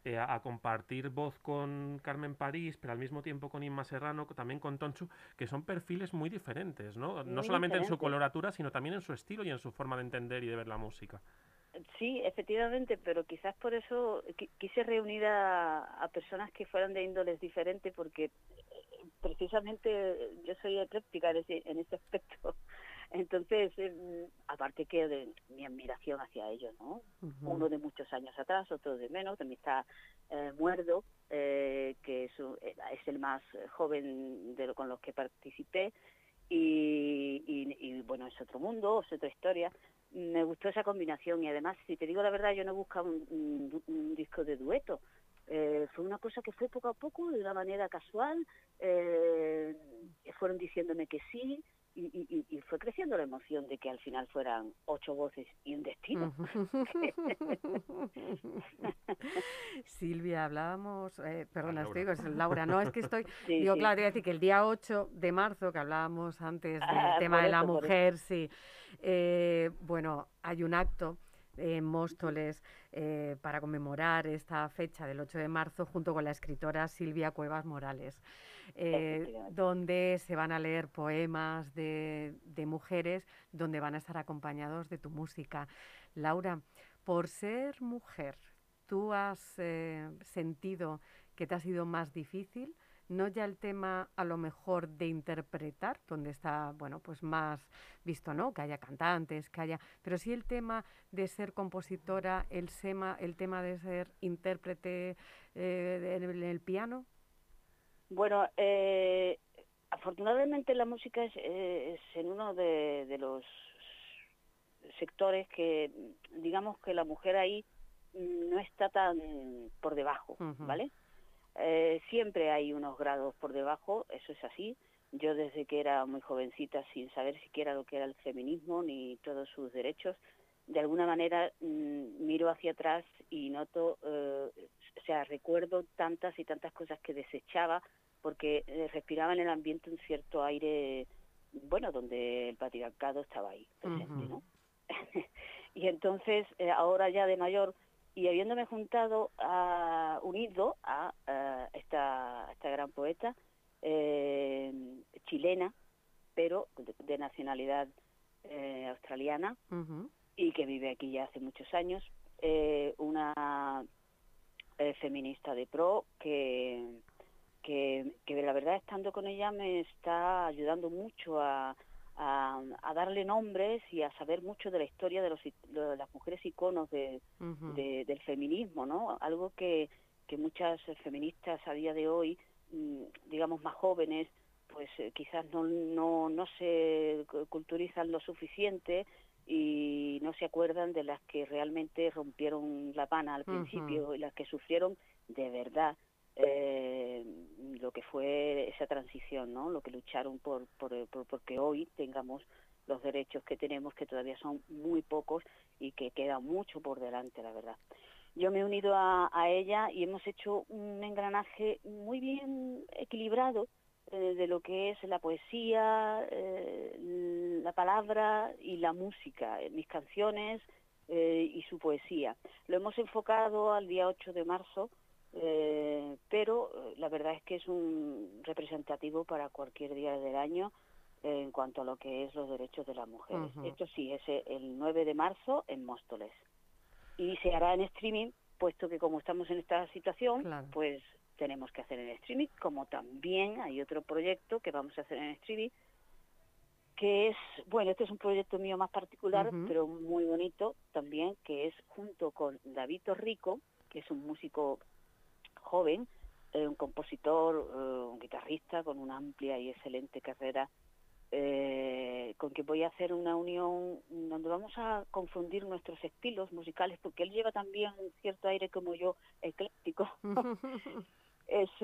eh, a, a compartir voz con Carmen París, pero al mismo tiempo con Inma Serrano, también con Tonchu, que son perfiles muy diferentes, ¿no? No solamente en su coloratura, sino también en su estilo y en su forma de entender y de ver la música.
Sí, efectivamente, pero quizás por eso qui- quise reunir a, a personas que fueran de índoles diferentes, porque eh, precisamente yo soy ecléptica en ese, en ese aspecto. Entonces, eh, aparte que de mi admiración hacia ellos, ¿no? Uno de muchos años atrás, otro de menos. También está eh, Muerdo, eh, que es, eh, es el más joven de lo- con los que participé. Y, y- y, bueno, es otro mundo, es otra historia. Me gustó esa combinación y además, si te digo la verdad, yo no buscaba un, un un disco de dueto. Eh, fue una cosa que fue poco a poco, de una manera casual. eh, fueron diciéndome que sí y, y- y- fue creciendo la emoción de que al final fueran ocho voces y un destino.
Silvia, hablábamos, eh, perdona,
Laura.
estoy, es Laura, no, es que estoy,
Sí,
digo,
sí.
claro, te iba a decir que el día 8 de marzo, que hablábamos antes del
Ah,
tema de la
eso,
mujer, sí, eh, bueno, hay un acto en Móstoles eh, para conmemorar esta fecha del 8 de marzo junto con la escritora Silvia Cuevas Morales, eh, donde se van a leer poemas de, de mujeres, donde van a estar acompañados de tu música. Laura, por ser mujer, ¿tú has eh, sentido que te ha sido más difícil? No ya el tema a lo mejor de interpretar, donde está, bueno, pues más visto, ¿no? Que haya cantantes, que haya, pero sí el tema de ser compositora, el, sema, el tema de ser intérprete eh, en el piano.
Bueno, eh, afortunadamente la música es, es en uno de, de los sectores que, digamos que la mujer ahí no está tan por debajo. ¿vale? Eh, siempre hay unos grados por debajo, eso es así. Yo desde que era muy jovencita, sin saber siquiera lo que era el feminismo ni todos sus derechos, de alguna manera mm, miro hacia atrás y noto, eh, o sea, recuerdo tantas y tantas cosas que desechaba porque eh, respiraba en el ambiente un cierto aire, bueno, donde el patriarcado estaba ahí presente. ¿no? y entonces, eh, ahora ya de mayor, y habiéndome juntado, a, unido a, eh, esta, esta gran poeta eh, chilena, pero de, de nacionalidad eh, australiana, y que vive aquí ya hace muchos años, eh, una eh, feminista de pro que, que, que la verdad estando con ella me está ayudando mucho a, a, a darle nombres y a saber mucho de la historia de, los, de las mujeres iconos de, de- del feminismo, ¿no? Algo que, que muchas feministas a día de hoy, mm, digamos más jóvenes, pues eh, quizás no, no, no se cu- culturizan lo suficiente y no se acuerdan de las que realmente rompieron la pana al principio y las que sufrieron de verdad eh, lo que fue esa transición, ¿no? Lo que lucharon por, por, por porque hoy tengamos los derechos que tenemos, que todavía son muy pocos y que queda mucho por delante, la verdad. Yo me he unido a, a ella y hemos hecho un engranaje muy bien equilibrado eh, de lo que es la poesía, eh, la palabra y la música, eh, mis canciones eh, y su poesía. Lo hemos enfocado al día 8 de marzo, eh, pero la verdad es que es un representativo para cualquier día del año en cuanto a lo que es los derechos de las mujeres. Esto sí, es el 9 de marzo en Móstoles. Y se hará en streaming, puesto que como estamos en esta situación,
Claro.
pues tenemos que hacer en streaming, como también hay otro proyecto que vamos a hacer en streaming, que es, bueno, este es un proyecto mío más particular, pero muy bonito también, que es junto con David Rico, que es un músico joven, eh, un compositor, eh, un guitarrista con una amplia y excelente carrera, eh, con que voy a hacer una unión donde vamos a confundir nuestros estilos musicales, porque él lleva también un cierto aire como yo, ecléctico.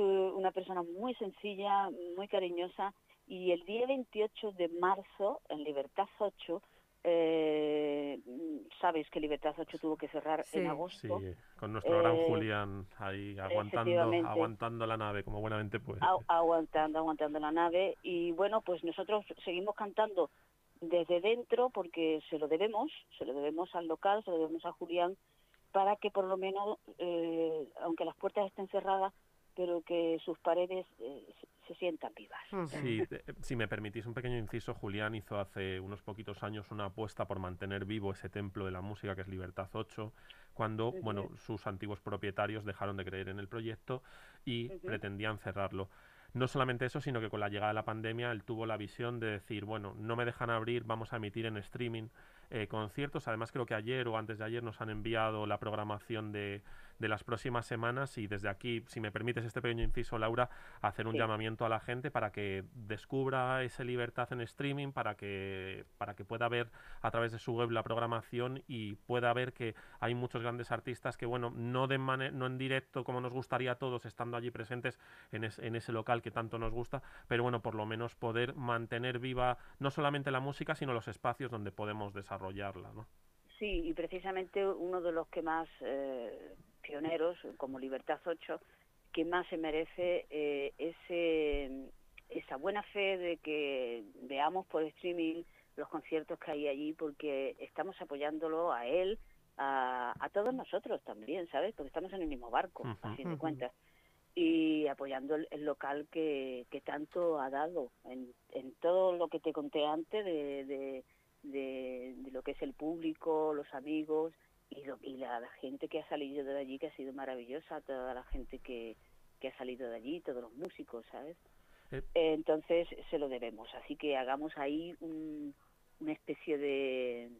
eh, una persona muy sencilla, muy cariñosa, y el día 28 de marzo, en Libertad 8, eh, sabes que Libertad 8 tuvo que cerrar
Sí.
en
Sí,
agosto.
con nuestro gran
Eh,
Julián ahí aguantando, aguantando la nave como buenamente puede.
a- aguantando, aguantando la nave. Y bueno, pues nosotros seguimos cantando desde dentro porque se lo debemos, se lo debemos al local, se lo debemos a Julián, para que por lo menos, eh, aunque las puertas estén cerradas, pero que sus paredes eh, se, sientan vivas.
Sí, si me permitís un pequeño inciso, Julián hizo hace unos poquitos años una apuesta por mantener vivo ese templo de la música que es Libertad 8, cuando bueno, sus antiguos propietarios dejaron de creer en el proyecto y pretendían cerrarlo. No solamente eso, sino que con la llegada de la pandemia él tuvo la visión de decir, bueno, no me dejan abrir, vamos a emitir en streaming eh, conciertos. Además creo que ayer o antes de ayer nos han enviado la programación de, de las próximas semanas y desde aquí, si me permites este pequeño inciso, Laura, hacer un
Sí.
llamamiento a la gente para que descubra esa libertad en streaming, para que, para que pueda ver a través de su web la programación y pueda ver que hay muchos grandes artistas que, bueno, no, de no en directo como nos gustaría a todos, estando allí presentes en, es- en ese local que tanto nos gusta, pero bueno, por lo menos poder mantener viva no solamente la música, sino los espacios donde podemos desarrollarla, ¿no?
Sí, y precisamente uno de los que más eh, pioneros, como Libertad 8, que más se merece eh, ese, esa buena fe de que veamos por streaming los conciertos que hay allí, porque estamos apoyándolo a él, a, a todos nosotros también, ¿sabes? Porque estamos en el mismo barco, a
Ujú.
fin de cuentas. Y apoyando el, el local que, que tanto ha dado en, en todo lo que te conté antes de, de, de, de lo que es el público, los amigos y, lo- y la, la gente que ha salido de allí, que ha sido maravillosa, toda la gente que, que ha salido de allí, todos los músicos, ¿sabes?
Eh,
Eh, Entonces se lo debemos, así que hagamos ahí un- una especie de,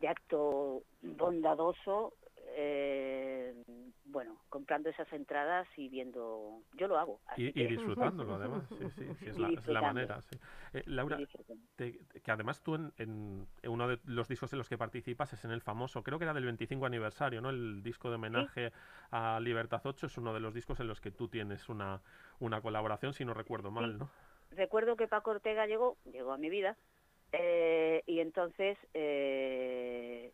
de acto bondadoso, eh, bueno, comprando esas entradas y viendo, yo lo hago. así
Y, y
que-
disfrutándolo además, sí, sí, sí, es, la, es la
disfrutando.
manera. sí. Eh, Laura, te- que además tú en, uno de los discos en los que participas es en el famoso, creo que era del 25 aniversario, ¿no? El disco de homenaje a Libertad 8 es uno de los discos en los que tú tienes una, una colaboración, si no recuerdo mal, ¿no?
recuerdo que Paco Ortega llegó, llegó a mi vida, eh, y entonces eh,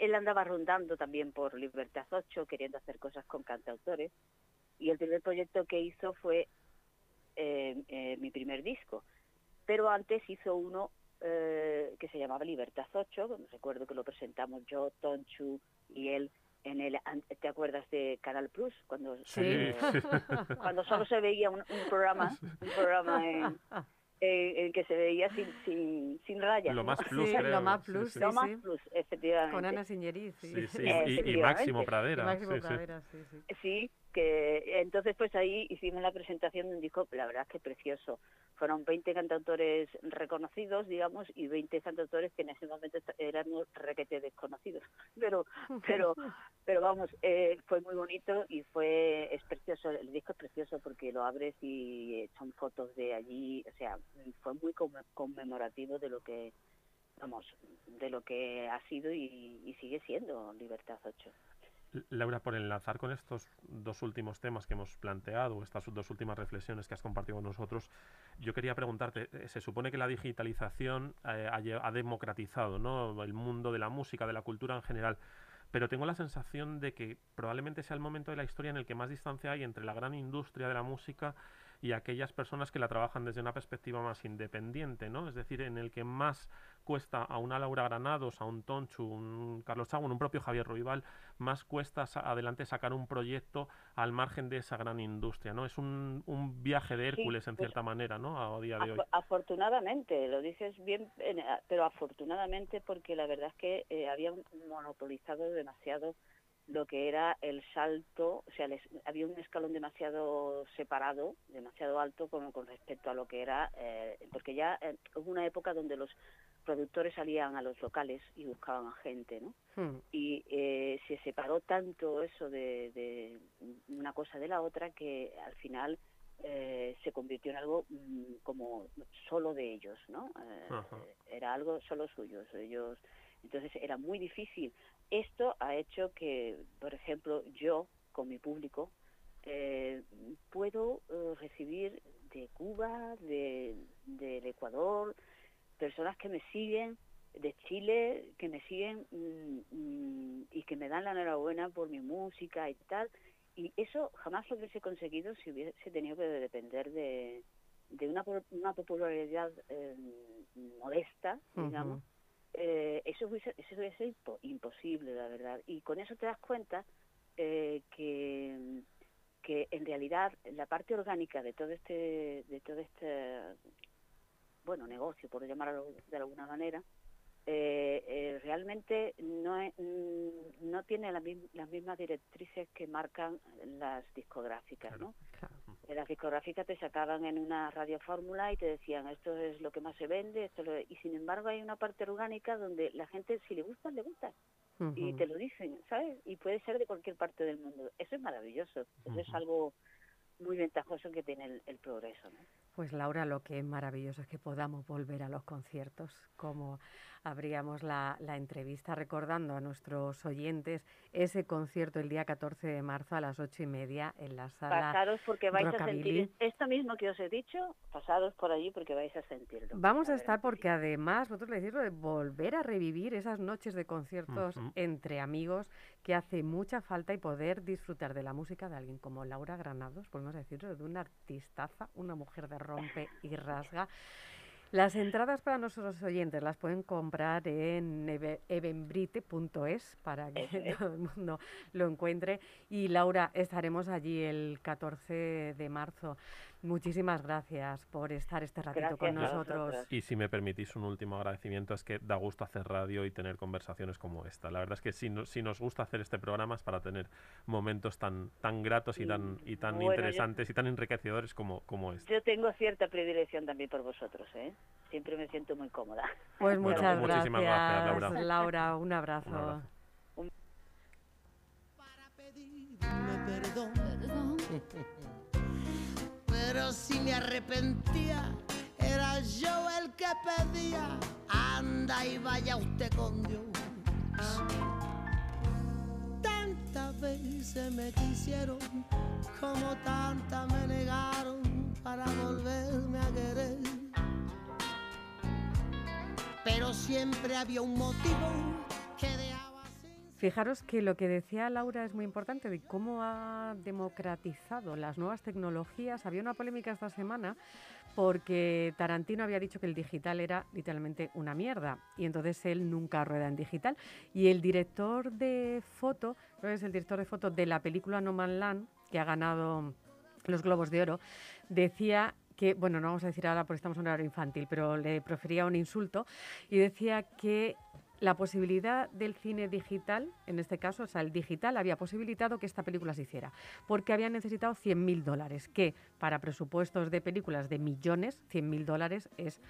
él andaba rondando también por Libertad 8, queriendo hacer cosas con cantautores, y el primer proyecto que hizo fue eh, eh, mi primer disco. Pero antes hizo uno eh, que se llamaba Libertad 8, recuerdo que lo presentamos yo, Tonchu y él en el, ¿te acuerdas de Canal Plus? Cuando,
Sí.
cuando, cuando solo se veía un, un programa, un programa en, en- en que se veía sin, sin, sin rayas.
Lo
¿no?
más plus,
Sí,
creo.
lo más plus,
sí.
sí,
Lo más plus, efectivamente.
Con Ana Siñeriz, sí.
Sí, sí,
Eh,
y- y. Máximo
Y
Pradera.
Máximo
sí, sí.
Pradera, sí, sí.
Que entonces pues ahí hicimos la presentación de un disco, la verdad es que precioso. Fueron 20 cantautores reconocidos, digamos, y 20 cantautores que en ese momento eran requete desconocidos. Pero, pero, pero vamos, eh, fue muy bonito y fue, es precioso, el disco es precioso porque lo abres y eh, son fotos de allí, o sea, fue muy conme- conmemorativo de lo que, vamos, de lo que ha sido y, y sigue siendo Libertad 8.
Laura, por enlazar con estos dos últimos temas que hemos planteado, estas dos últimas reflexiones que has compartido con nosotros, yo quería preguntarte, eh, se supone que la digitalización eh, ha, democratizado ¿no? el mundo de la música, de la cultura en general, pero tengo la sensación de que probablemente sea el momento de la historia en el que más distancia hay entre la gran industria de la música y aquellas personas que la trabajan desde una perspectiva más independiente, ¿no? Es decir, en el que más cuesta a una Laura Granados, a un Tonchu, un Carlos Chagón, un propio Javier Ruibal, más cuesta adelante sacar un proyecto al margen de esa gran industria, ¿no? Es un, un viaje de Hércules en
pues,
cierta manera, ¿no? A día de hoy.
Afo- Afortunadamente, lo dices bien, pero afortunadamente porque la verdad es que eh, habían monopolizado demasiado lo que era el salto, o sea, les- había un escalón demasiado separado, demasiado alto con, con respecto a lo que era, eh, porque ya eh, hubo una época donde los productores salían a los locales y buscaban a gente, ¿no?
Hmm.
y eh, se separó tanto eso de, de una cosa de la otra que al final eh, se convirtió en algo mm, como solo de ellos, ¿no? Eh. Era algo solo suyo, ellos. Entonces era muy difícil. Esto ha hecho que, por ejemplo, yo con mi público eh, puedo eh, recibir de Cuba, de, del Ecuador, personas que me siguen de Chile que me siguen mm, mm, y que me dan la enhorabuena por mi música y tal. Y eso jamás lo hubiese conseguido si hubiese tenido que depender de, de una, una popularidad eh, modesta, digamos. Eh, eso hubiese, eso hubiese impo- imposible, la verdad. Y con eso te das cuenta eh, que, que en realidad la parte orgánica de todo este, de todo este bueno, negocio, por llamarlo de alguna manera, eh, eh, realmente no, es- mm, no tiene la las mismas directrices que marcan las discográficas, ¿no? Eh, Las discográficas te sacaban en una radio fórmula y te decían esto es lo que más se vende, esto es lo- y sin embargo hay una parte orgánica donde la gente si le gusta, le gusta y te lo dicen, ¿sabes? Y puede ser de cualquier parte del mundo. Eso es maravilloso, eso es algo muy ventajoso que tiene el, el progreso, ¿no?
Pues Laura, lo que es maravilloso es que podamos volver a los conciertos, como abríamos la, la entrevista recordando a nuestros oyentes ese concierto el día 14 de marzo a las ocho y media en la sala
Pasaros porque vais a sentir esto mismo que os he dicho, pasados por allí porque vais a sentirlo.
Vamos a estar porque además, vosotros le decís lo de volver a revivir esas noches de conciertos entre amigos que hace mucha falta y poder disfrutar de la música de alguien como Laura Granados, podemos decirlo, de una artistaza, una mujer de rompe y rasga. Las entradas para nuestros oyentes las pueden comprar en eve- evenbrite.es para que
es.
todo el mundo lo encuentre. Y Laura, estaremos allí el 14 de marzo. Muchísimas gracias por estar este ratito con
Gracias a
nosotros.
Y si me permitís un último agradecimiento, es que da gusto hacer radio y tener conversaciones como esta. La verdad es que si, no- si nos gusta hacer este programa es para tener momentos tan, tan gratos y tan, y tan
Bueno, yo-
interesantes y tan enriquecedores como, como este.
Yo tengo cierta predilección también por vosotros, ¿eh? Siempre me siento muy cómoda.
Pues
Bueno,
muchas
muchísimas gracias,
gracias,
Laura.
Laura. Un abrazo.
Un abrazo.
pedirme perdón. Pero si me arrepentía, era yo el que pedía. Anda y vaya usted con Dios. Tantas veces me quisieron, como tantas me negaron para volverme a querer. Pero siempre había un motivo que sin
Fijaros que lo que decía Laura es muy importante de cómo ha democratizado las nuevas tecnologías. Había una polémica esta semana porque Tarantino había dicho que el digital era literalmente una mierda y entonces él nunca rueda en digital. Y el director de foto, es el director de foto de la película No Man Land, que ha ganado los Globos de Oro, decía que, bueno, no vamos a decir ahora porque estamos en horario infantil, pero le profería un insulto y decía que la posibilidad del cine digital, en este caso, o sea, el digital había posibilitado que esta película se hiciera, porque habían necesitado 100.000 dólares, que para presupuestos de películas de millones, 100.000 dólares es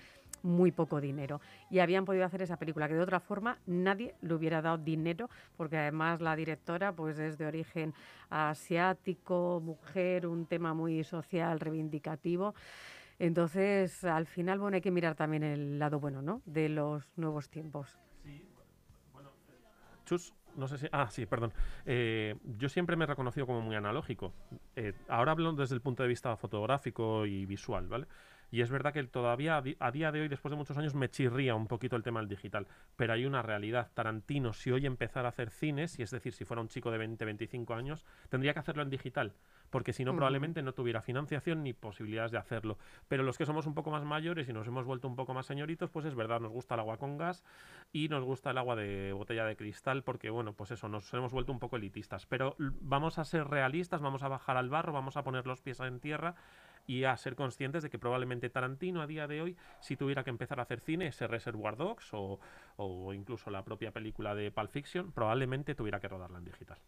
muy poco dinero. Y habían podido hacer esa película, que de otra forma nadie le hubiera dado dinero, porque además la directora pues es de origen asiático, mujer, un tema muy social, reivindicativo. Entonces, al final, bueno, hay que mirar también el lado bueno, ¿no? De los nuevos tiempos.
No sé si... Ah, sí, perdón. Eh, yo siempre me he reconocido como muy analógico. Eh, ahora hablo desde el punto de vista fotográfico y visual, ¿vale? Y es verdad que todavía a día de hoy, después de muchos años, me chirría un poquito el tema del digital. Pero hay una realidad. Tarantino, si hoy empezara a hacer cines, y es decir, si fuera un chico de 20, 25 años, tendría que hacerlo en digital. Porque si no, probablemente no tuviera financiación ni posibilidades de hacerlo. Pero los que somos un poco más mayores y nos hemos vuelto un poco más señoritos, pues es verdad, nos gusta el agua con gas y nos gusta el agua de botella de cristal porque, bueno, pues eso, nos hemos vuelto un poco elitistas. Pero vamos a ser realistas, vamos a bajar al barro, vamos a poner los pies en tierra y a ser conscientes de que probablemente Tarantino a día de hoy, si tuviera que empezar a hacer cine, ese Reservoir Dogs o, o incluso la propia película de Pulp Fiction, probablemente tuviera que rodarla en digital.